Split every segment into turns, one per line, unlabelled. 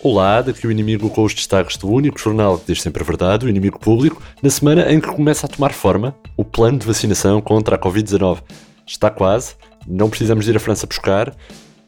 Olá, daqui o inimigo com os destaques do único jornal que diz sempre a verdade, o inimigo público, na semana em que começa a tomar forma o plano de vacinação contra a Covid-19. Está quase, não precisamos ir à França buscar,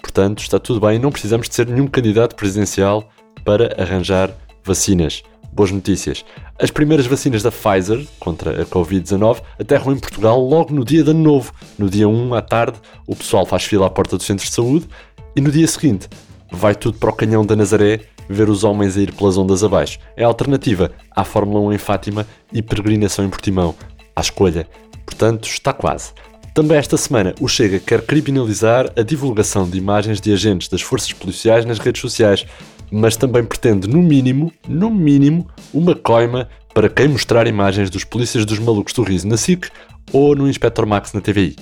portanto está tudo bem, não precisamos de ser nenhum candidato presidencial para arranjar vacinas. Boas notícias. As primeiras vacinas da Pfizer contra a Covid-19 aterram em Portugal logo no dia de ano novo. No dia 1 à tarde, o pessoal faz fila à porta dos centros de saúde e no dia seguinte vai tudo para o canhão da Nazaré ver os homens a ir pelas ondas abaixo. É a alternativa à Fórmula 1 em Fátima e peregrinação em Portimão. À escolha. Portanto, está quase. Também esta semana, o Chega quer criminalizar a divulgação de imagens de agentes das forças policiais nas redes sociais, mas também pretende, no mínimo, no mínimo, uma coima para quem mostrar imagens dos polícias dos malucos do riso na SIC ou no Inspector Max na TVI.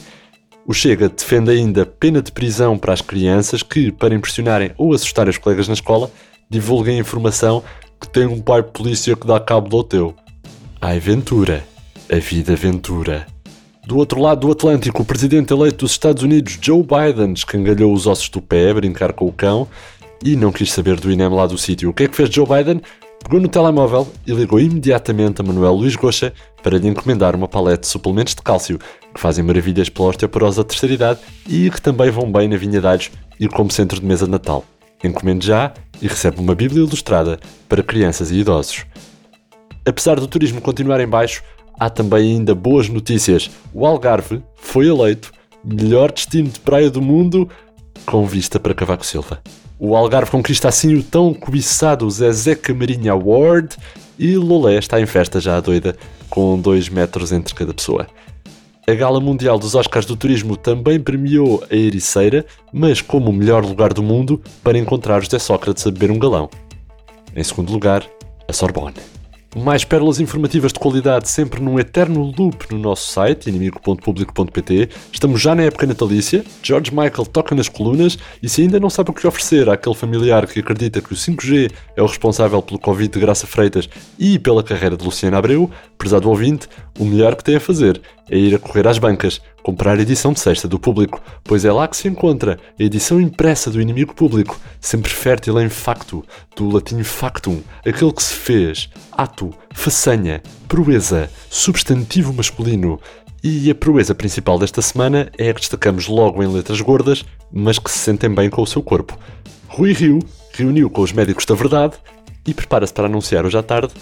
O Chega defende ainda pena de prisão para as crianças que, para impressionarem ou assustarem os colegas na escola, divulguem informação que tem um pai polícia que dá cabo do teu. Ai Ventura, a vida Ventura. Do outro lado do Atlântico, o presidente eleito dos Estados Unidos, Joe Biden, escangalhou os ossos do pé a brincar com o cão e não quis saber do INEM lá do sítio. O que é que fez Joe Biden? Pegou no telemóvel e ligou imediatamente a Manuel Luís Goxa para lhe encomendar uma palete de suplementos de cálcio que fazem maravilhas pela osteoporose da terceira idade e que também vão bem na Vinha Dados e como centro de mesa de Natal. Encomende já e recebe uma Bíblia ilustrada para crianças e idosos. Apesar do turismo continuar em baixo, há também ainda boas notícias. O Algarve foi eleito melhor destino de praia do mundo com vista para Cavaco Silva. O Algarve conquista assim o tão cobiçado Zezé Camarinha Award e Lolé está em festa já doida, com 2 metros entre cada pessoa. A Gala Mundial dos Oscars do Turismo também premiou a Ericeira, mas como o melhor lugar do mundo para encontrar José Sócrates a beber um galão. Em segundo lugar, a Sorbonne. Mais pérolas informativas de qualidade sempre num eterno loop no nosso site, inimigo.publico.pt. Estamos já na época natalícia, George Michael toca nas colunas e se ainda não sabe o que oferecer àquele familiar que acredita que o 5G é o responsável pelo Covid de Graça Freitas e pela carreira de Luciana Abreu, prezado ouvinte, o melhor que tem a fazer é ir a correr às bancas, comprar a edição de sexta do público, pois é lá que se encontra a edição impressa do inimigo público, sempre fértil em facto, do latim factum, aquele que se fez, ato, façanha, proeza, substantivo masculino. E a proeza principal desta semana é a que destacamos logo em letras gordas, mas que se sentem bem com o seu corpo. Rui Rio reuniu com os médicos da verdade e prepara-se para anunciar hoje à tarde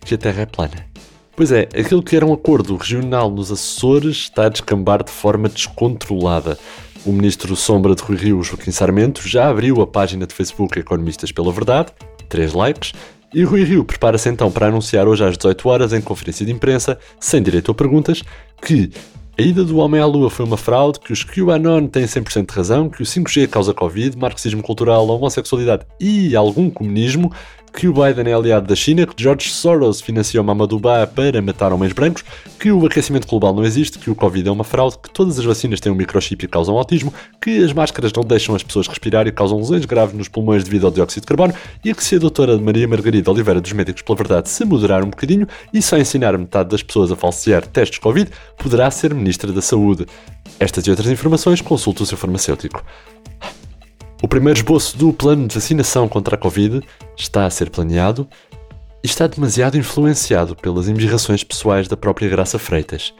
que a Terra é plana. Pois é, aquilo que era um acordo regional nos Açores está a descambar de forma descontrolada. O ministro Sombra de Rui Rio, Joaquim Sarmento, já abriu a página de Facebook Economistas pela Verdade, três likes, e Rui Rio prepara-se então para anunciar hoje às 18 horas em conferência de imprensa, sem direito a perguntas, que a ida do homem à lua foi uma fraude, que os QAnon têm 100% de razão, que o 5G causa Covid, marxismo cultural, homossexualidade e algum comunismo, que o Biden é aliado da China, que George Soros financiou Mamadou Ba para matar homens brancos, que o aquecimento global não existe, que o Covid é uma fraude, que todas as vacinas têm um microchip e causam autismo, que as máscaras não deixam as pessoas respirar e causam lesões graves nos pulmões devido ao dióxido de carbono, e que se a doutora Maria Margarida Oliveira dos Médicos pela Verdade se moderar um bocadinho e só ensinar metade das pessoas a falsear testes Covid, poderá ser Ministra da Saúde. Estas e outras informações consulte o seu farmacêutico. O primeiro esboço do plano de vacinação contra a Covid está a ser planeado e está demasiado influenciado pelas embirrações pessoais da própria Graça Freitas.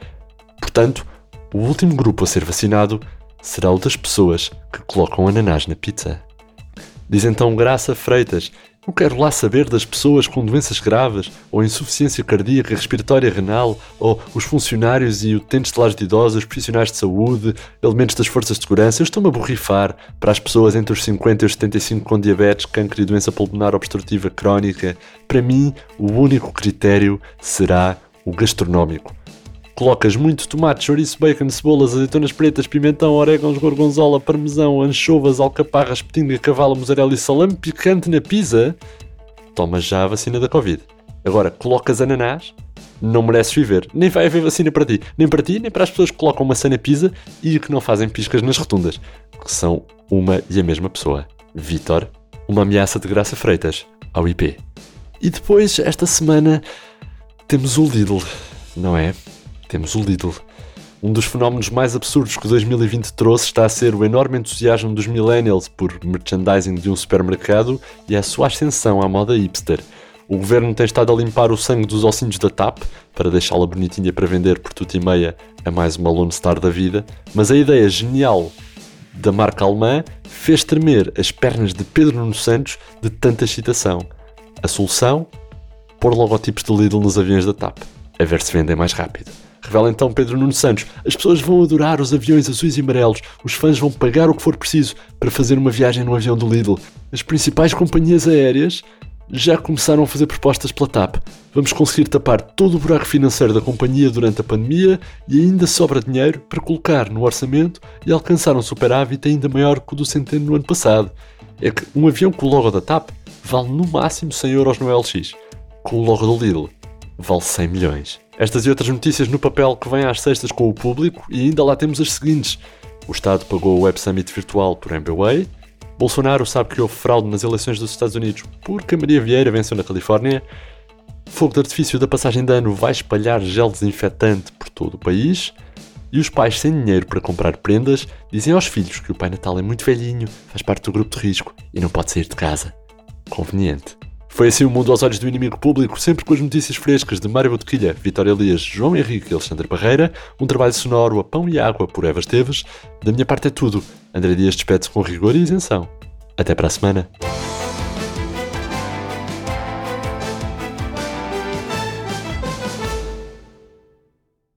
Portanto, o último grupo a ser vacinado será o das pessoas que colocam ananás na pizza. Diz então Graça Freitas não quero lá saber das pessoas com doenças graves, ou insuficiência cardíaca, respiratória renal, ou os funcionários e utentes de lares de idosos, profissionais de saúde, elementos das forças de segurança. Eu estou-me a borrifar para as pessoas entre os 50 e os 75 com diabetes, câncer e doença pulmonar obstrutiva crónica. Para mim, o único critério será o gastronómico. Colocas muito tomate, chouriço, bacon, cebolas, azeitonas pretas, pimentão, orégãos, gorgonzola, parmesão, anchovas, alcaparras, petinga, cavalo, mussarela e salame picante na pizza, tomas já a vacina da Covid. Agora, colocas ananás, não mereces viver. Nem vai haver vacina para ti. Nem para ti, nem para as pessoas que colocam maçã na pizza e que não fazem piscas nas rotundas. Que são uma e a mesma pessoa. Vitor, uma ameaça de Graça Freitas, ao IP. E depois, esta semana, temos o Lidl, não é? Temos o Lidl. Um dos fenómenos mais absurdos que 2020 trouxe está a ser o enorme entusiasmo dos millennials por merchandising de um supermercado e a sua ascensão à moda hipster. O governo tem estado a limpar o sangue dos ossinhos da TAP para deixá-la bonitinha para vender por tudo e meia a mais uma Lone Star da vida, mas a ideia genial da marca alemã fez tremer as pernas de Pedro Nuno Santos de tanta excitação. A solução? Pôr logotipos de Lidl nos aviões da TAP, a ver se vendem mais rápido. Revela então Pedro Nuno Santos. As pessoas vão adorar os aviões azuis e amarelos. Os fãs vão pagar o que for preciso para fazer uma viagem no avião do Lidl. As principais companhias aéreas já começaram a fazer propostas pela TAP. Vamos conseguir tapar todo o buraco financeiro da companhia durante a pandemia e ainda sobra dinheiro para colocar no orçamento e alcançar um superávit ainda maior que o do Centeno no ano passado. É que um avião com o logo da TAP vale no máximo 100 euros no LX. Com o logo do Lidl, vale 100 milhões. Estas e outras notícias no papel que vêm às sextas com o público e ainda lá temos as seguintes. O Estado pagou o Web Summit virtual por MBWay. Bolsonaro sabe que houve fraude nas eleições dos Estados Unidos porque Maria Vieira venceu na Califórnia. Fogo de artifício da passagem de ano vai espalhar gel desinfetante por todo o país. E os pais sem dinheiro para comprar prendas dizem aos filhos que o Pai Natal é muito velhinho, faz parte do grupo de risco e não pode sair de casa. Conveniente. Foi assim o mundo aos olhos do inimigo público, sempre com as notícias frescas de Mário Botequilha, Vitória Elias, João Henrique e Alexandre Barreira, um trabalho sonoro a pão e água por Eva Esteves. Da minha parte é tudo. André Dias despede-se com rigor e isenção. Até para a semana.